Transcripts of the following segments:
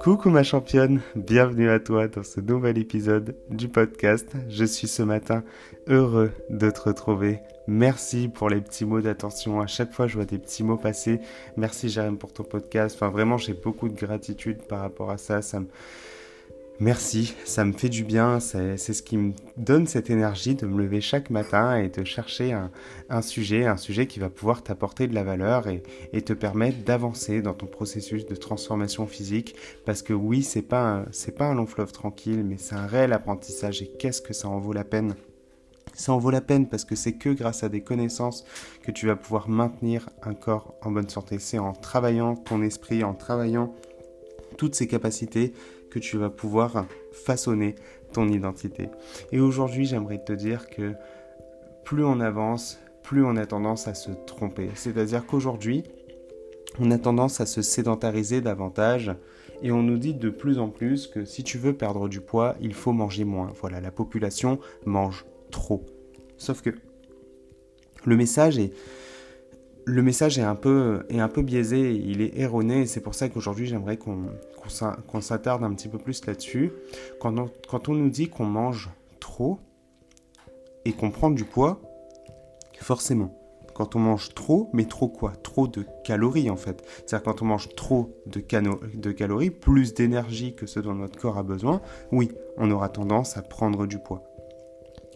Coucou ma championne, bienvenue à toi dans ce nouvel épisode du podcast. Je suis ce matin heureux de te retrouver. Merci pour les petits mots d'attention. À chaque fois, je vois des petits mots passer. Merci Jérém pour ton podcast. Enfin, vraiment, j'ai beaucoup de gratitude par rapport à ça. Ça Merci, ça me fait du bien, c'est ce qui me donne cette énergie de me lever chaque matin et de chercher un, sujet, un sujet qui va pouvoir t'apporter de la valeur et, te permettre d'avancer dans ton processus de transformation physique. Parce que oui, c'est pas pas un long fleuve tranquille, mais c'est un réel apprentissage et qu'est-ce que ça en vaut la peine? Ça en vaut la peine parce que c'est que grâce à des connaissances que tu vas pouvoir maintenir un corps en bonne santé. C'est en travaillant ton esprit, en travaillant toutes ces capacités que tu vas pouvoir façonner ton identité. Et aujourd'hui, j'aimerais te dire que plus on avance, plus on a tendance à se tromper. C'est-à-dire qu'aujourd'hui, on a tendance à se sédentariser davantage et on nous dit de plus en plus que si tu veux perdre du poids, il faut manger moins. Voilà, la population mange trop. Sauf que le message est le message est un peu, est un peu biaisé, il est erroné, et c'est pour ça qu'aujourd'hui j'aimerais qu'on s'attarde un petit peu plus là-dessus. Quand on, quand on nous dit qu'on mange trop et qu'on prend du poids, forcément, quand on mange trop, mais trop quoi? Trop de calories en fait. C'est-à-dire quand on mange trop de, de calories, plus d'énergie que ce dont notre corps a besoin, oui, on aura tendance à prendre du poids.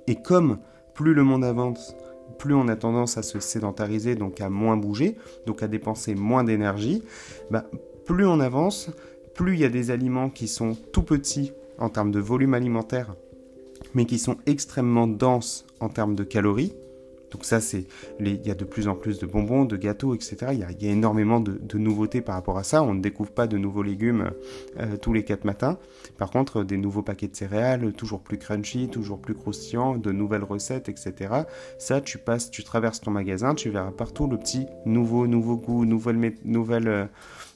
Et comme plus le monde avance, plus on a tendance à se sédentariser, donc à moins bouger, donc à dépenser moins d'énergie, bah, plus on avance, plus il y a des aliments qui sont tout petits en termes de volume alimentaire, mais qui sont extrêmement denses en termes de calories, donc ça, c'est il y a de plus en plus de bonbons, de gâteaux, etc. Il y a, énormément de, nouveautés par rapport à ça. On ne découvre pas de nouveaux légumes euh, tous les quatre matins. Par contre, des nouveaux paquets de céréales, toujours plus crunchy, toujours plus croustillants, de nouvelles recettes, etc. Ça, tu passes, tu traverses ton magasin, tu verras partout le petit nouveau, nouveau goût, nouvelle, nouvelle, euh,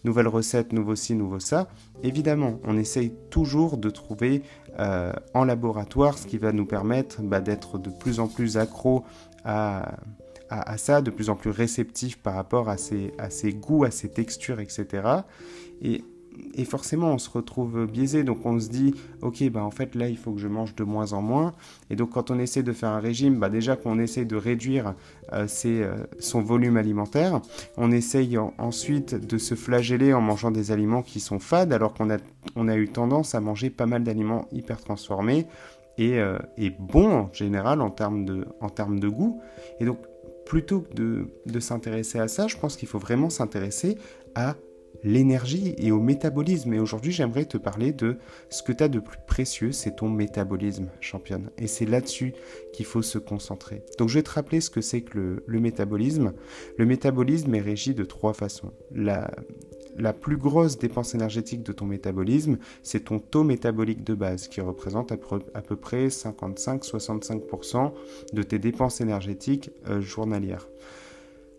nouvelle recette, nouveau ci, nouveau ça. Évidemment, on essaye toujours de trouver euh, en laboratoire ce qui va nous permettre bah, d'être de plus en plus accro à, ça, de plus en plus réceptif par rapport à ses, goûts, à ses textures, etc. Et, et, forcément, on se retrouve biaisé, donc on se dit, ok, bah en fait là, il faut que je mange de moins en moins. Et donc quand on essaie de faire un régime, bah déjà qu'on essaie de réduire euh, euh, son volume alimentaire, on essaye ensuite de se flageller en mangeant des aliments qui sont fades, alors qu'on a, a eu tendance à manger pas mal d'aliments hyper transformés et, euh, bon en général en termes de, en termes de goût. Et donc, plutôt que de, de s'intéresser à ça, je pense qu'il faut vraiment s'intéresser à l'énergie et au métabolisme. Et aujourd'hui, j'aimerais te parler de ce que tu as de plus précieux, c'est ton métabolisme, championne. Et c'est là-dessus qu'il faut se concentrer. Donc, je vais te rappeler ce que c'est que le, le métabolisme. Le métabolisme est régi de trois façons. La, la plus grosse dépense énergétique de ton métabolisme, c'est ton taux métabolique de base qui représente à peu, près 55-65% de tes dépenses énergétiques euh, journalières.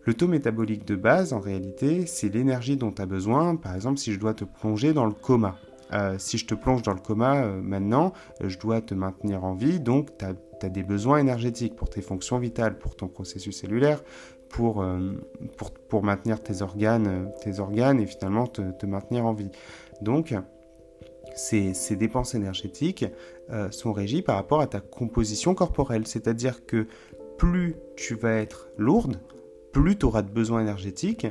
Le taux métabolique de base, en réalité, c'est l'énergie dont tu as besoin, par exemple si je dois te plonger dans le coma. Euh, si je te plonge dans le coma euh, maintenant, je dois te maintenir en vie, donc tu as, des besoins énergétiques pour tes fonctions vitales, pour ton processus cellulaire, pour, euh, pour, pour, maintenir tes organes, tes organes et finalement te, te maintenir en vie. Donc, ces, dépenses énergétiques euh, sont régies par rapport à ta composition corporelle. C'est-à-dire que plus tu vas être lourde, plus tu auras de besoins énergétiques.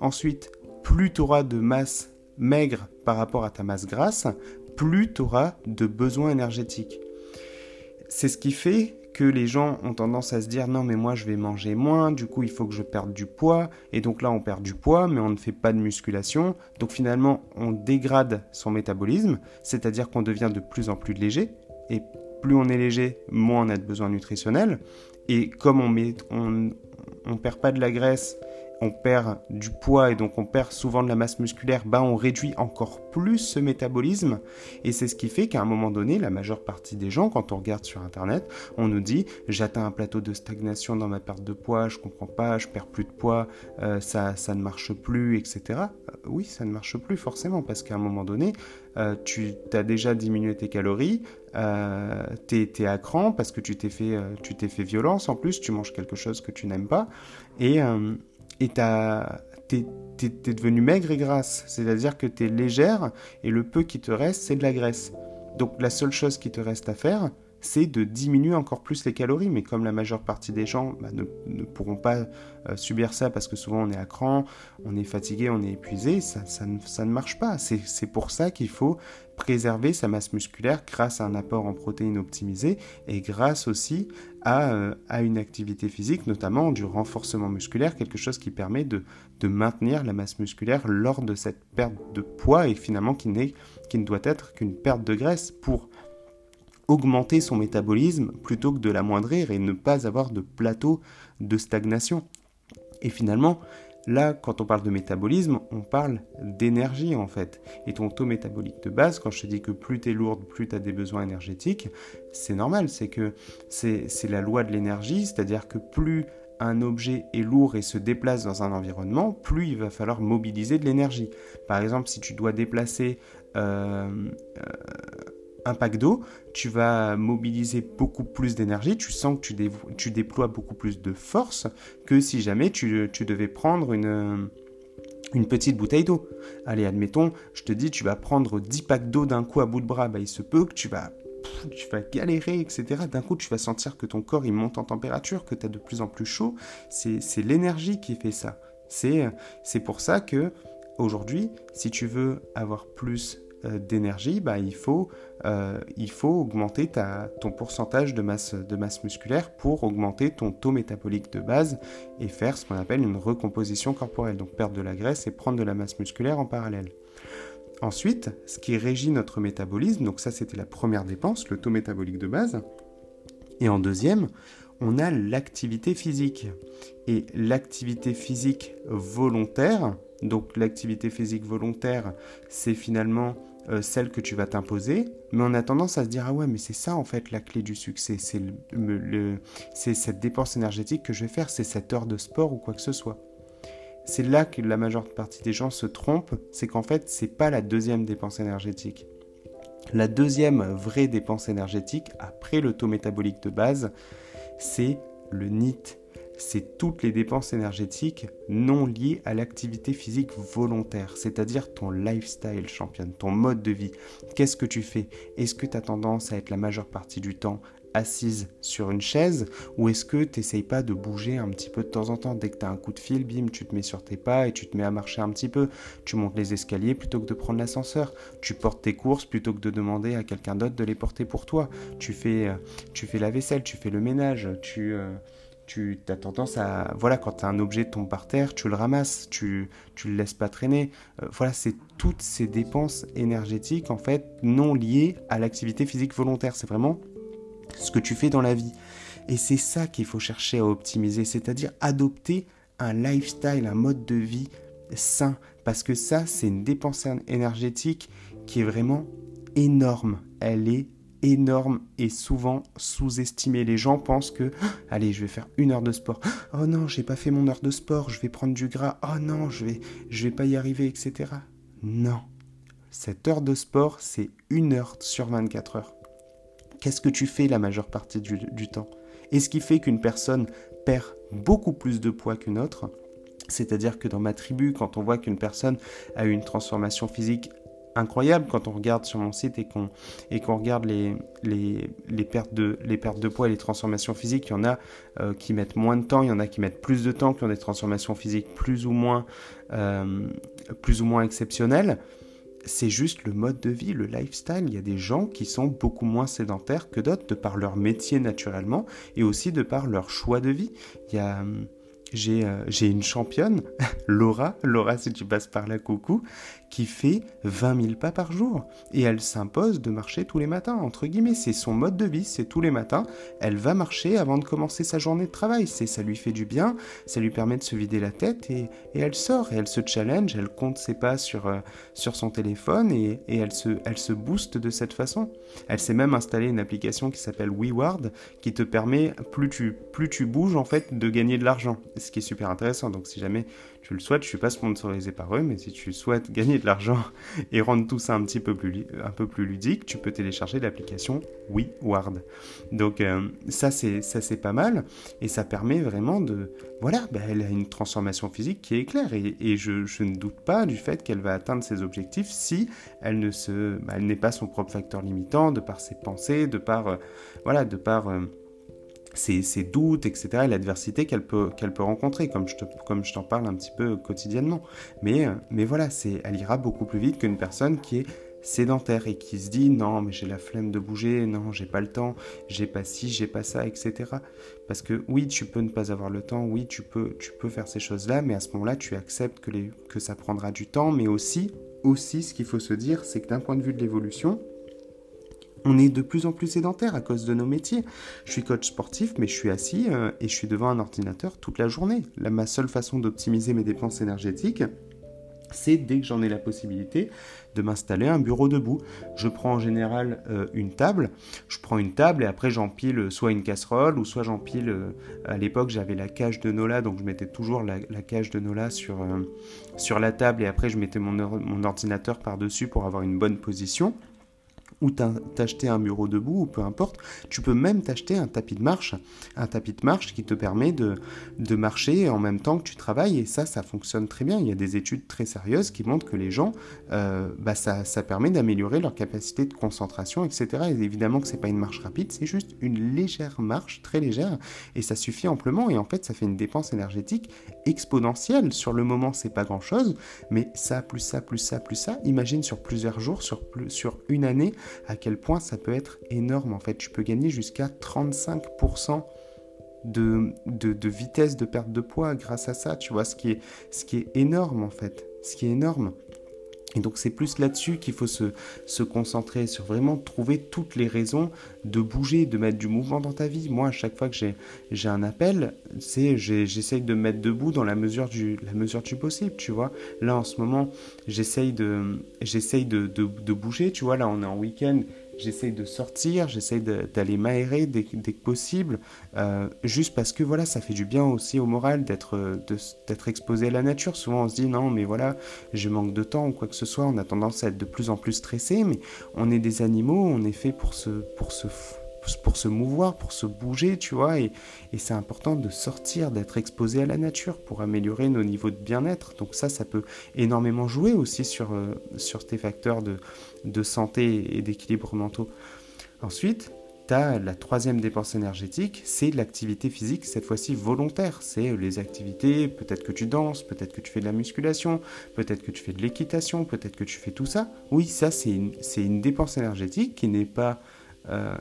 Ensuite, plus tu auras de masse maigre par rapport à ta masse grasse, plus tu auras de besoins énergétiques. C'est ce qui fait les gens ont tendance à se dire non mais moi je vais manger moins, du coup il faut que je perde du poids, et donc là on perd du poids mais on ne fait pas de musculation, donc finalement on dégrade son métabolisme, c'est-à-dire qu'on devient de plus en plus léger, et plus on est léger, moins on a de besoins nutritionnels, et comme on met, on, on perd pas de la graisse on perd du poids et donc on perd souvent de la masse musculaire, bah on réduit encore plus ce métabolisme. Et c'est ce qui fait qu'à un moment donné, la majeure partie des gens, quand on regarde sur Internet, on nous dit j'atteins un plateau de stagnation dans ma perte de poids, je comprends pas, je perds plus de poids, euh, ça, ça ne marche plus, etc. Euh, oui, ça ne marche plus forcément parce qu'à un moment donné, euh, tu as déjà diminué tes calories, tu es, à cran parce que tu t'es fait, t'es fait violence en plus, tu manges quelque chose que tu n'aimes pas. Et, et t'es es, devenu maigre et grasse. C'est-à-dire que tu es légère et le peu qui te reste, c'est de la graisse. Donc la seule chose qui te reste à faire, c'est de diminuer encore plus les calories. Mais comme la majeure partie des gens bah, ne, pourront pas euh, subir ça parce que souvent on est à cran, on est fatigué, on est épuisé, ça, ne, marche pas. C'est pour ça qu'il faut préserver sa masse musculaire grâce à un apport en protéines optimisé et grâce aussi à, euh, une activité physique, notamment du renforcement musculaire, quelque chose qui permet de, maintenir la masse musculaire lors de cette perte de poids et finalement qui, qui ne doit être qu'une perte de graisse pour augmenter son métabolisme plutôt que de l'amoindrir et ne pas avoir de plateau de stagnation. Et finalement, là, quand on parle de métabolisme, on parle d'énergie en fait. Et ton taux métabolique de base, quand je te dis que plus tu es lourde, plus tu as des besoins énergétiques, c'est normal, c'est que c'est la loi de l'énergie, c'est-à-dire que plus un objet est lourd et se déplace dans un environnement, plus il va falloir mobiliser de l'énergie. Par exemple, si tu dois déplacer euh, euh, pack d'eau, tu vas mobiliser beaucoup plus d'énergie, tu sens que tu, déploies beaucoup plus de force que si jamais tu, devais prendre une, petite bouteille d'eau. Allez, admettons, je te dis, tu vas prendre 10 packs d'eau d'un coup à bout de bras, bah, il se peut que tu vas galérer, etc. D'un coup, tu vas sentir que ton corps il monte en température, que tu as de plus en plus chaud. C'est l'énergie qui fait ça. C'est pour ça que aujourd'hui, si tu veux avoir plus d'énergie, bah, il, faut, euh, il faut augmenter ton pourcentage de masse musculaire pour augmenter ton taux métabolique de base et faire ce qu'on appelle une recomposition corporelle, donc perdre de la graisse et prendre de la masse musculaire en parallèle. Ensuite, ce qui régit notre métabolisme, donc ça c'était la première dépense, le taux métabolique de base. Et en deuxième, on a l'activité physique. Et l'activité physique volontaire, donc l'activité physique volontaire, c'est finalement euh, celle que tu vas t'imposer, mais on a tendance à se dire ah ouais mais c'est ça en fait la clé du succès, c'est cette dépense énergétique que je vais faire, c'est cette heure de sport ou quoi que ce soit. C'est là que la majeure partie des gens se trompent, c'est qu'en fait c'est pas la deuxième dépense énergétique. La deuxième vraie dépense énergétique après le taux métabolique de base, c'est le NIT, c'est toutes les dépenses énergétiques non liées à l'activité physique volontaire, c'est-à-dire ton lifestyle championne, ton mode de vie. Qu'est-ce que tu fais? Est-ce que tu as tendance à être la majeure partie du temps assise sur une chaise ou est-ce que tu n'essayes pas de bouger un petit peu de temps en temps? Dès que tu as un coup de fil, bim, tu te mets sur tes pas et tu te mets à marcher un petit peu. Tu montes les escaliers plutôt que de prendre l'ascenseur. Tu portes tes courses plutôt que de demander à quelqu'un d'autre de les porter pour toi. Tu fais, euh, tu fais la vaisselle, tu fais le ménage, tu... Euh, tu as tendance à... Voilà, quand un objet tombe par terre, tu le ramasses, tu tu le laisses pas traîner. Euh, voilà, c'est toutes ces dépenses énergétiques, en fait, non liées à l'activité physique volontaire. C'est vraiment ce que tu fais dans la vie. Et c'est ça qu'il faut chercher à optimiser, c'est-à-dire adopter un lifestyle, un mode de vie sain. Parce que ça, c'est une dépense énergétique qui est vraiment énorme. Elle est énorme et souvent sous-estimée. Les gens pensent que, ah, allez, je vais faire une heure de sport. Oh non, j'ai pas fait mon heure de sport, je vais prendre du gras. Oh non, je vais, je vais pas y arriver, etc. Non. Cette heure de sport, c'est une heure sur 24 heures. Qu'est-ce que tu fais la majeure partie du, temps? Et ce qui fait qu'une personne perd beaucoup plus de poids qu'une autre, c'est-à-dire que dans ma tribu, quand on voit qu'une personne a eu une transformation physique incroyable quand on regarde sur mon site et qu'on regarde les, les, les, pertes de, les pertes de poids et les transformations physiques. Il y en a euh, qui mettent moins de temps, il y en a qui mettent plus de temps, qui ont des transformations physiques plus ou moins, euh, plus ou moins exceptionnelles. C'est juste le mode de vie, le lifestyle. Il y a des gens qui sont beaucoup moins sédentaires que d'autres de par leur métier naturellement et aussi de par leur choix de vie. Il y a euh, j'ai une championne, Laura, Laura si tu passes par là, coucou, qui fait 20 000 pas par jour. Et elle s'impose de marcher tous les matins, entre guillemets. C'est son mode de vie, c'est tous les matins. Elle va marcher avant de commencer sa journée de travail. C'est Ça lui fait du bien, ça lui permet de se vider la tête et, elle sort et elle se challenge, elle compte ses pas sur, euh, sur son téléphone et, elle, se, elle se booste de cette façon. Elle s'est même installé une application qui s'appelle WeWard qui te permet, plus tu, plus tu bouges en fait, de gagner de l'argent ce qui est super intéressant. Donc si jamais tu le souhaites, je suis pas sponsorisé par eux, mais si tu souhaites gagner de l'argent et rendre tout ça un petit peu plus, un peu plus ludique, tu peux télécharger l'application WeWard. Donc euh, ça c'est ça c'est pas mal et ça permet vraiment de voilà, bah, elle a une transformation physique qui est claire et, je, je, ne doute pas du fait qu'elle va atteindre ses objectifs si elle ne se, bah, elle n'est pas son propre facteur limitant de par ses pensées, de par euh, voilà, de par euh, ses, doutes, etc., et l'adversité qu'elle peut, peut rencontrer, comme je, te, comme je t'en parle un petit peu quotidiennement. Mais, euh, mais voilà, c'est, elle ira beaucoup plus vite qu'une personne qui est sédentaire et qui se dit non mais j'ai la flemme de bouger, non j'ai pas le temps, j'ai pas ci, j'ai pas ça, etc. Parce que oui tu peux ne pas avoir le temps, oui tu peux, tu peux faire ces choses-là, mais à ce moment-là tu acceptes que, les, que ça prendra du temps, mais aussi, aussi ce qu'il faut se dire c'est que d'un point de vue de l'évolution, on est de plus en plus sédentaire à cause de nos métiers. Je suis coach sportif, mais je suis assis euh, et je suis devant un ordinateur toute la journée. Là, ma seule façon d'optimiser mes dépenses énergétiques, c'est dès que j'en ai la possibilité de m'installer un bureau debout. Je prends en général euh, une table, je prends une table et après j'empile soit une casserole ou soit j'empile, euh, à l'époque j'avais la cage de Nola, donc je mettais toujours la, cage de Nola sur, la table et après je mettais mon ordinateur par-dessus pour avoir une bonne position ou t'acheter un bureau debout, ou peu importe. Tu peux même t'acheter un tapis de marche, un tapis de marche qui te permet de, de marcher en même temps que tu travailles, et ça, ça fonctionne très bien. Il y a des études très sérieuses qui montrent que les gens, euh, bah ça, ça permet d'améliorer leur capacité de concentration, etc. Et évidemment que c'est pas une marche rapide, c'est juste une légère marche, très légère, et ça suffit amplement, et en fait, ça fait une dépense énergétique exponentielle. Sur le moment, c'est pas grand-chose, mais ça, plus ça, plus ça, plus ça, imagine sur plusieurs jours, sur, plus, sur une année, à quel point ça peut être énorme en fait. Tu peux gagner jusqu'à 35% de, de, vitesse de perte de poids grâce à ça, tu vois, ce qui est, ce qui est énorme en fait, ce qui est énorme. Et donc c'est plus là-dessus qu'il faut se, concentrer, sur vraiment trouver toutes les raisons de bouger, de mettre du mouvement dans ta vie. Moi, à chaque fois que j'ai un appel, c'est j'essaye de me mettre debout dans la mesure, du, la mesure possible, tu vois. Là, en ce moment, j'essaye de, de, de, de, bouger, tu vois. Là, on est en week-end, j'essaye de sortir, j'essaye d'aller m'aérer dès, que possible, euh, juste parce que voilà, ça fait du bien aussi au moral d'être exposé à la nature. Souvent on se dit non, mais voilà, je manque de temps ou quoi que ce soit, on a tendance à être de plus en plus stressé, mais on est des animaux, on est fait pour se, pour se pour se mouvoir, pour se bouger, tu vois, et, c'est important de sortir, d'être exposé à la nature pour améliorer nos niveaux de bien-être. Donc ça, ça peut énormément jouer aussi sur, euh, sur tes facteurs de, de santé et d'équilibre mentaux. Ensuite, tu as la troisième dépense énergétique, c'est l'activité physique, cette fois-ci volontaire. C'est les activités, peut-être que tu danses, peut-être que tu fais de la musculation, peut-être que tu fais de l'équitation, peut-être que tu fais tout ça. Oui, ça, c'est une, une dépense énergétique qui n'est pas euh,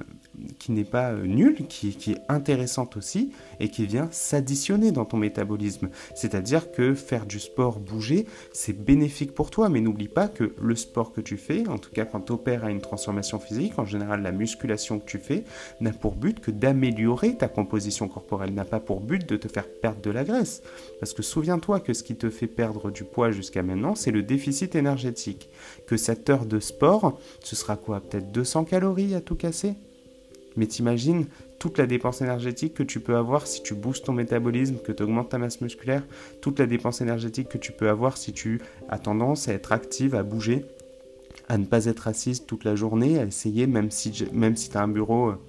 qui n'est pas euh, nulle, qui, qui, est intéressante aussi et qui vient s'additionner dans ton métabolisme. C'est-à-dire que faire du sport, bouger, c'est bénéfique pour toi, mais n'oublie pas que le sport que tu fais, en tout cas quand tu opères à une transformation physique, en général la musculation que tu fais, n'a pour but que d'améliorer ta composition corporelle, n'a pas pour but de te faire perdre de la graisse. Parce que souviens-toi que ce qui te fait perdre du poids jusqu'à maintenant, c'est le déficit énergétique. Que cette heure de sport, ce sera quoi? Peut-être 200 calories à tout casser? Mais t'imagines toute la dépense énergétique que tu peux avoir si tu boostes ton métabolisme, que tu augmentes ta masse musculaire, toute la dépense énergétique que tu peux avoir si tu as tendance à être active, à bouger, à ne pas être assise toute la journée, à essayer, même si, même si tu as un bureau, euh,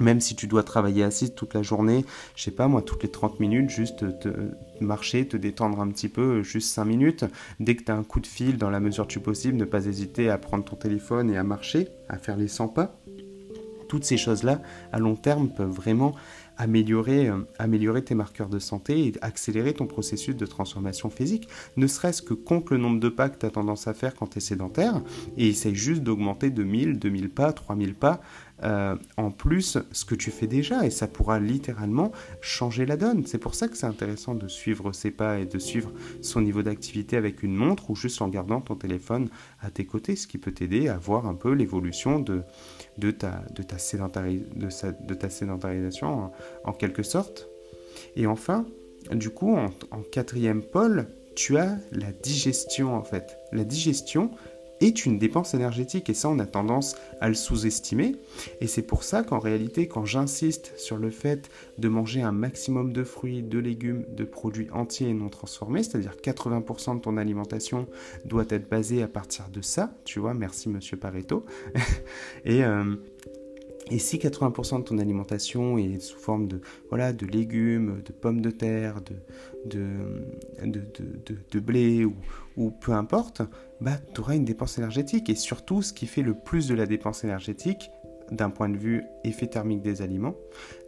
même si tu dois travailler assise toute la journée, je sais pas moi, toutes les 30 minutes, juste te marcher, te détendre un petit peu, juste 5 minutes. Dès que tu as un coup de fil, dans la mesure du possible, ne pas hésiter à prendre ton téléphone et à marcher, à faire les 100 pas toutes ces choses-là, à long terme, peuvent vraiment améliorer, euh, améliorer tes marqueurs de santé et accélérer ton processus de transformation physique, ne serait-ce que compte le nombre de pas que tu as tendance à faire quand tu es sédentaire et essaye juste d'augmenter de 1000, 2000 pas, 3000 pas euh, en plus ce que tu fais déjà et ça pourra littéralement changer la donne. C'est pour ça que c'est intéressant de suivre ses pas et de suivre son niveau d'activité avec une montre ou juste en gardant ton téléphone à tes côtés, ce qui peut t'aider à voir un peu l'évolution de, ta, de, ta de, ta sédentarisation en, quelque sorte. Et enfin, du coup, en quatrième pôle, tu as la digestion en fait. La digestion, est une dépense énergétique et ça on a tendance à le sous-estimer. Et c'est pour ça qu'en réalité quand j'insiste sur le fait de manger un maximum de fruits, de légumes, de produits entiers et non transformés, c'est-à-dire 80% de ton alimentation doit être basée à partir de ça, tu vois, merci monsieur Pareto, et... Euh, et si 80% de ton alimentation est sous forme de, voilà, de légumes, de pommes de terre, de, de, de, blé ou, ou, peu importe, bah, tu auras une dépense énergétique. Et surtout, ce qui fait le plus de la dépense énergétique, d'un point de vue effet thermique des aliments,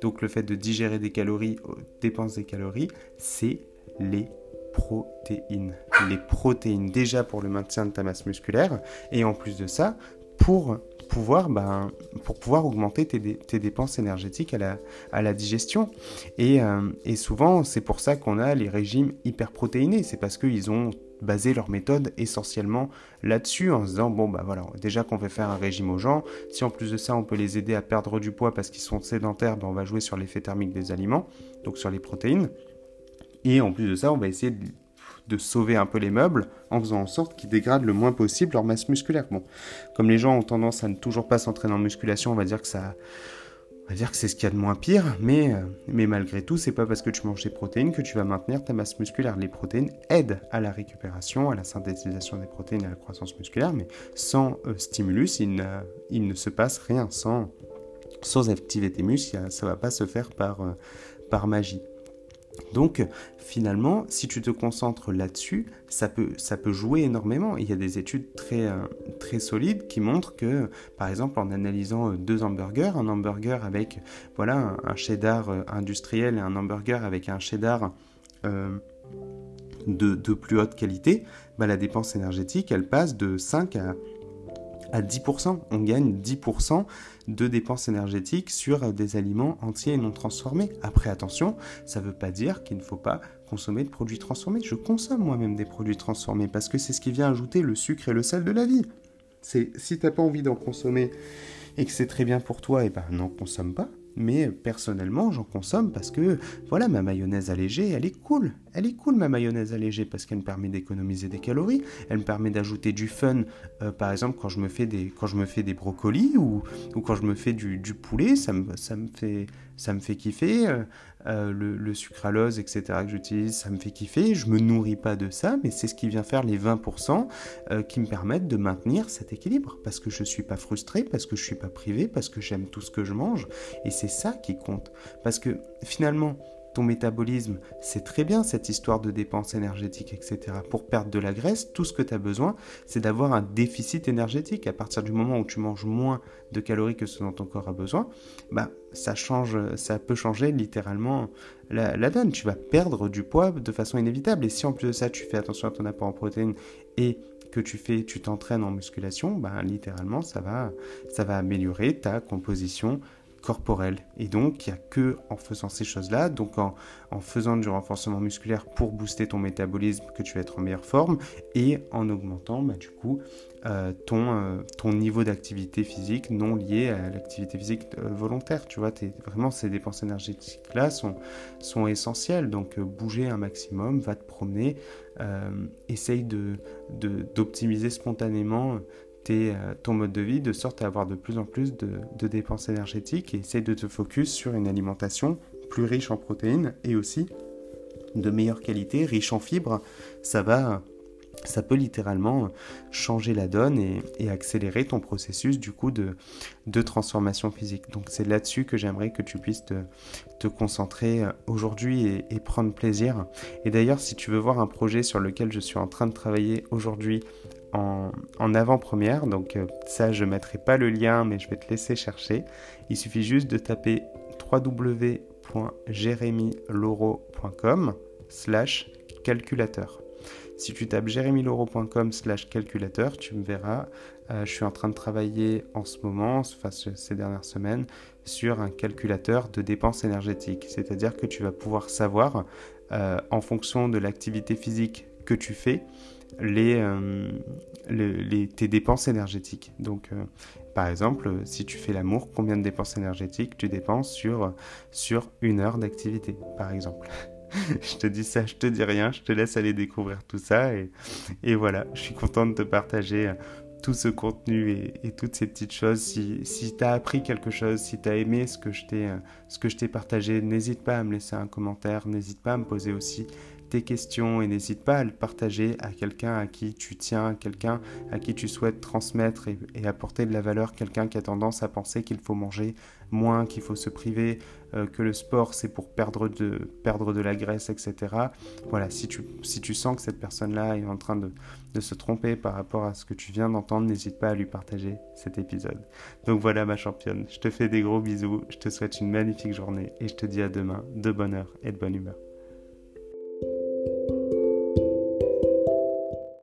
donc le fait de digérer des calories, euh, dépense des calories, c'est les protéines. Les protéines déjà pour le maintien de ta masse musculaire et en plus de ça, pour pouvoir, ben, pour pouvoir augmenter tes, tes, dépenses énergétiques à la, à la digestion. Et, euh, et souvent, c'est pour ça qu'on a les régimes hyperprotéinés. C'est parce qu'ils ont basé leur méthode essentiellement là-dessus en se disant bon bah voilà déjà qu'on veut faire un régime aux gens si en plus de ça on peut les aider à perdre du poids parce qu'ils sont sédentaires ben on va jouer sur l'effet thermique des aliments donc sur les protéines et en plus de ça on va essayer de de sauver un peu les meubles en faisant en sorte qu'ils dégradent le moins possible leur masse musculaire. Bon, comme les gens ont tendance à ne toujours pas s'entraîner en musculation, on va dire que ça, on va dire que c'est ce qu'il y a de moins pire, mais, euh, mais malgré tout, c'est pas parce que tu manges des protéines que tu vas maintenir ta masse musculaire. Les protéines aident à la récupération, à la synthétisation des protéines à la croissance musculaire, mais sans euh, stimulus, il, il, ne se passe rien. Sans, sans activer tes muscles, ça va pas se faire par, euh, par magie. Donc finalement, si tu te concentres là-dessus, ça peut, jouer énormément. Il y a des études très, euh, solides qui montrent que, par exemple, en analysant euh, deux hamburgers, un hamburger avec voilà, un, cheddar euh, industriel et un hamburger avec un cheddar de, de, plus haute qualité, bah, la dépense énergétique, elle passe de 5 à à 10%. On gagne 10% de dépenses énergétiques sur des aliments entiers et non transformés. Après, attention, ça ne veut pas dire qu'il ne faut pas consommer de produits transformés. Je consomme moi-même des produits transformés parce que c'est ce qui vient ajouter le sucre et le sel de la vie. C'est si t'as pas envie d'en consommer et que c'est très bien pour toi, et eh ben n'en consomme pas mais personnellement j'en consomme parce que voilà ma mayonnaise allégée elle est cool. Elle est cool ma mayonnaise allégée parce qu'elle me permet d'économiser des calories. Elle me permet d'ajouter du fun euh, par exemple quand je me fais des quand brocolis ou, quand je me fais du, poulet ça me, ça me fait ça me fait kiffer. Euh, euh, le, le, sucralose etc que j'utilise ça me fait kiffer je me nourris pas de ça mais c'est ce qui vient faire les 20% qui me permettent de maintenir cet équilibre parce que je suis pas frustré parce que je suis pas privé parce que j'aime tout ce que je mange et c'est ça qui compte. Parce que finalement, ton métabolisme, c'est très bien cette histoire de dépenses énergétiques, etc. Pour perdre de la graisse, tout ce que tu as besoin, c'est d'avoir un déficit énergétique. À partir du moment où tu manges moins de calories que ce dont ton corps a besoin, bah, ça, change, ça peut changer littéralement la, la donne. Tu vas perdre du poids de façon inévitable. Et si en plus de ça, tu fais attention à ton apport en protéines et que tu fais, tu t'entraînes en musculation, bah, littéralement, ça va, ça va améliorer ta composition corporelle. Et donc, il n'y a que en faisant ces choses-là, donc en, en, faisant du renforcement musculaire pour booster ton métabolisme, que tu vas être en meilleure forme, et en augmentant, bah, du coup, euh, ton, euh, ton niveau d'activité physique non lié à l'activité physique euh, volontaire. Tu vois, es, vraiment, ces dépenses énergétiques-là sont, sont essentielles. Donc, bouger un maximum, va te promener, essaye d'optimiser de, d'optimiser spontanément euh, ton mode de vie de sorte à avoir de plus en plus de, dépenses énergétiques et essaye de te focus sur une alimentation plus riche en protéines et aussi de meilleure qualité, riche en fibres. Ça va, ça peut littéralement changer la donne et, accélérer ton processus du coup de, transformation physique. Donc c'est là-dessus que j'aimerais que tu puisses te, concentrer euh, aujourd'hui et, prendre plaisir. Et d'ailleurs, si tu veux voir un projet sur lequel je suis en train de travailler aujourd'hui en, avant-première. Donc euh, ça, je ne mettrai pas le lien, mais je vais te laisser chercher. Il suffit juste de taper www.jeremyloro.com slash calculateur. Si tu tapes jeremyloro.com slash calculateur, tu me verras. Euh, je suis en train de travailler en ce moment, enfin ces dernières semaines, sur un calculateur de dépenses énergétiques. C'est-à-dire que tu vas pouvoir savoir, euh, en fonction de l'activité physique que tu fais, euh, les, tes dépenses énergétiques. Donc, euh, par exemple, si tu fais l'amour, combien de dépenses énergétiques tu dépenses sur, sur une heure d'activité, par exemple? Je te dis ça, je te dis rien, je te laisse aller découvrir tout ça et, et voilà, je suis content de te partager tout ce contenu et, toutes ces petites choses. Si, si tu as appris quelque chose, si tu as aimé ce que je t'ai partagé, n'hésite pas à me laisser un commentaire, n'hésite pas à me poser aussi questions et n'hésite pas à le partager à quelqu'un à qui tu tiens, quelqu'un à qui tu souhaites transmettre et, apporter de la valeur, quelqu'un qui a tendance à penser qu'il faut manger moins, qu'il faut se priver, euh, que le sport c'est pour perdre de, perdre de la graisse, etc. Voilà, si tu, si tu sens que cette personne-là est en train de, de se tromper par rapport à ce que tu viens d'entendre, n'hésite pas à lui partager cet épisode. Donc voilà ma championne, je te fais des gros bisous, je te souhaite une magnifique journée et je te dis à demain de bonheur et de bonne humeur.